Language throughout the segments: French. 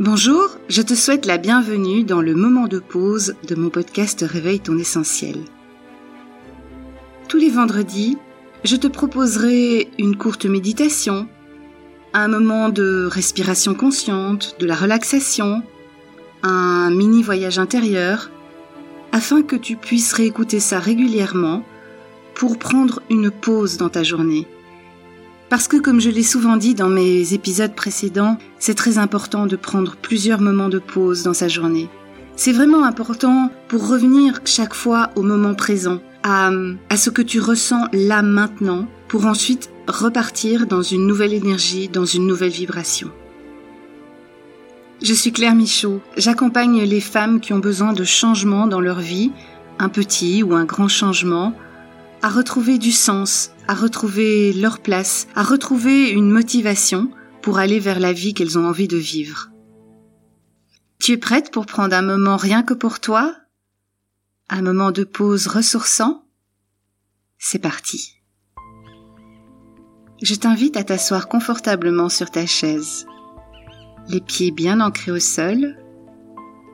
Bonjour, je te souhaite la bienvenue dans le moment de pause de mon podcast Réveille ton essentiel. Tous les vendredis, je te proposerai une courte méditation, un moment de respiration consciente, de la relaxation, un mini voyage intérieur, afin que tu puisses réécouter ça régulièrement pour prendre une pause dans ta journée parce que, comme je l'ai souvent dit dans mes épisodes précédents, c'est très important de prendre plusieurs moments de pause dans sa journée. C'est vraiment important pour revenir chaque fois au moment présent, à, à ce que tu ressens là maintenant, pour ensuite repartir dans une nouvelle énergie, dans une nouvelle vibration. Je suis Claire Michaud. J'accompagne les femmes qui ont besoin de changements dans leur vie, un petit ou un grand changement, à retrouver du sens, à retrouver leur place, à retrouver une motivation pour aller vers la vie qu'elles ont envie de vivre. Tu es prête pour prendre un moment rien que pour toi? Un moment de pause ressourçant? C'est parti. Je t'invite à t'asseoir confortablement sur ta chaise, les pieds bien ancrés au sol,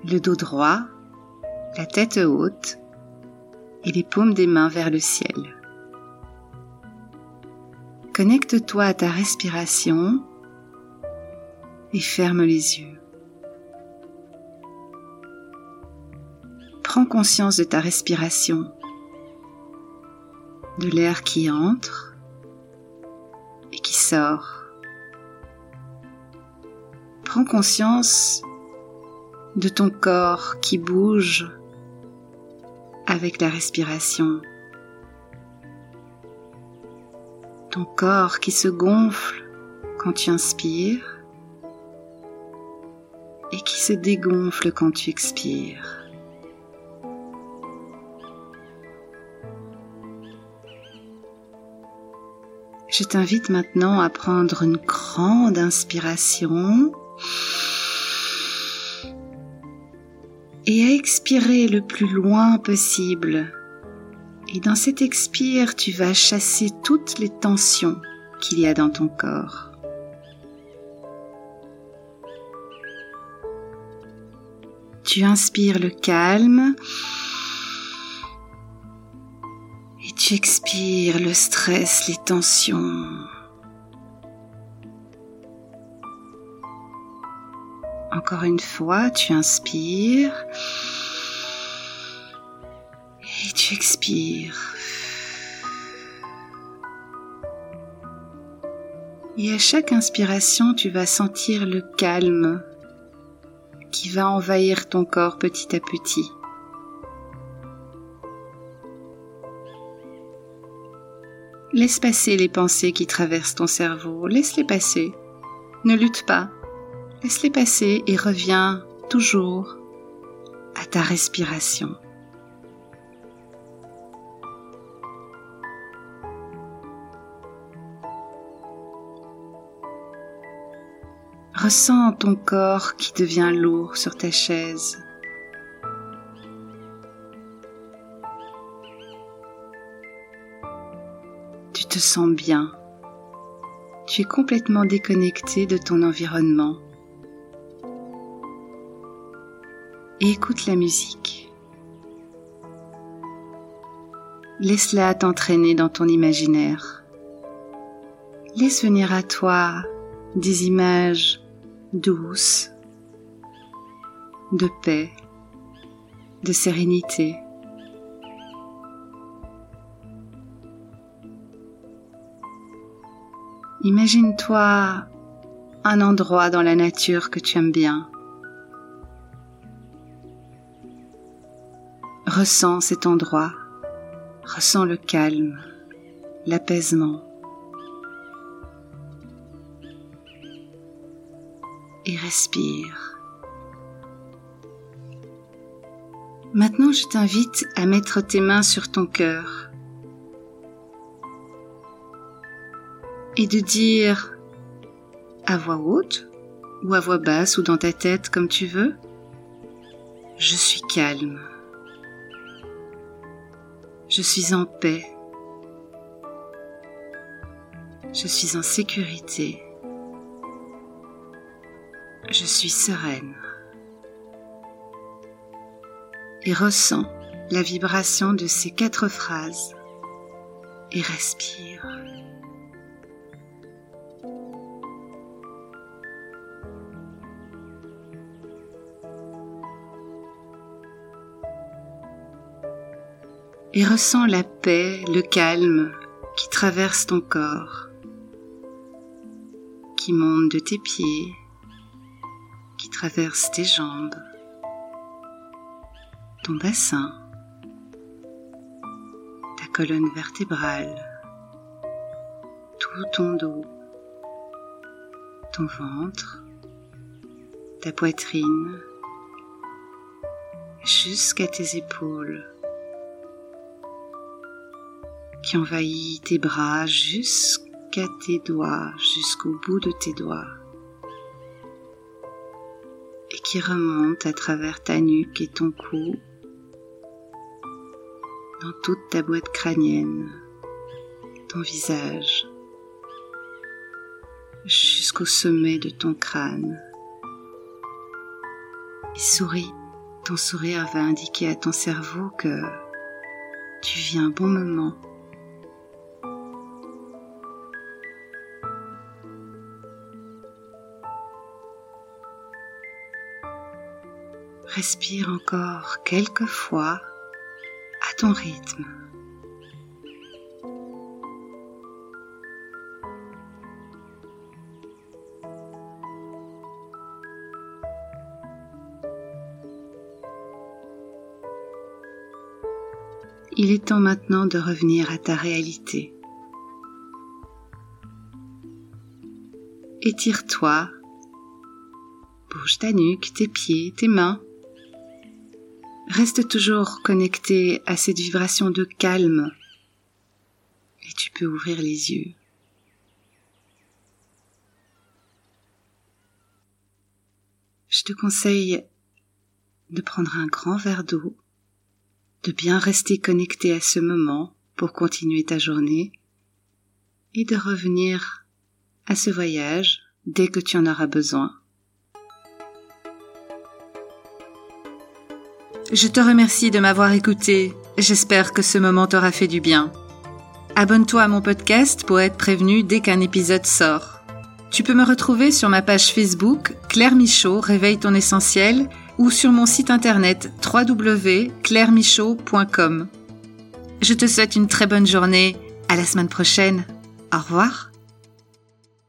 le dos droit, la tête haute, et les paumes des mains vers le ciel. Connecte-toi à ta respiration et ferme les yeux. Prends conscience de ta respiration, de l'air qui entre et qui sort. Prends conscience de ton corps qui bouge avec la respiration. Ton corps qui se gonfle quand tu inspires et qui se dégonfle quand tu expires. Je t'invite maintenant à prendre une grande inspiration et à expirer le plus loin possible. Et dans cet expire, tu vas chasser toutes les tensions qu'il y a dans ton corps. Tu inspires le calme et tu expires le stress, les tensions. Encore une fois, tu inspires et tu expires. Et à chaque inspiration, tu vas sentir le calme qui va envahir ton corps petit à petit. Laisse passer les pensées qui traversent ton cerveau, laisse-les passer. Ne lutte pas, Laisse-les passer et reviens toujours à ta respiration. Ressens ton corps qui devient lourd sur ta chaise. Tu te sens bien. Tu es complètement déconnecté de ton environnement. écoute la musique. Laisse-la t'entraîner dans ton imaginaire. Laisse venir à toi des images douces, de paix, de sérénité. Imagine-toi un endroit dans la nature que tu aimes bien. Ressens cet endroit, ressens le calme, l'apaisement. Et respire. Maintenant, je t'invite à mettre tes mains sur ton cœur et de dire à voix haute ou à voix basse ou dans ta tête comme tu veux, je suis calme. Je suis en paix. Je suis en sécurité. Je suis sereine. Et ressens la vibration de ces quatre phrases et respire. Et ressens la paix, le calme qui traverse ton corps, qui monte de tes pieds, qui traverse tes jambes, ton bassin, ta colonne vertébrale, tout ton dos, ton ventre, ta poitrine, jusqu'à tes épaules qui envahit tes bras jusqu'à tes doigts, jusqu'au bout de tes doigts, et qui remonte à travers ta nuque et ton cou, dans toute ta boîte crânienne, ton visage, jusqu'au sommet de ton crâne. Et souris, ton sourire va indiquer à ton cerveau que tu vis un bon moment Respire encore quelques fois à ton rythme. Il est temps maintenant de revenir à ta réalité. Étire-toi, bouge ta nuque, tes pieds, tes mains. Reste toujours connecté à cette vibration de calme et tu peux ouvrir les yeux. Je te conseille de prendre un grand verre d'eau, de bien rester connecté à ce moment pour continuer ta journée et de revenir à ce voyage dès que tu en auras besoin. Je te remercie de m'avoir écouté. J'espère que ce moment t'aura fait du bien. Abonne-toi à mon podcast pour être prévenu dès qu'un épisode sort. Tu peux me retrouver sur ma page Facebook Claire Michaud Réveille ton essentiel ou sur mon site internet www.clairemichaud.com. Je te souhaite une très bonne journée. À la semaine prochaine. Au revoir.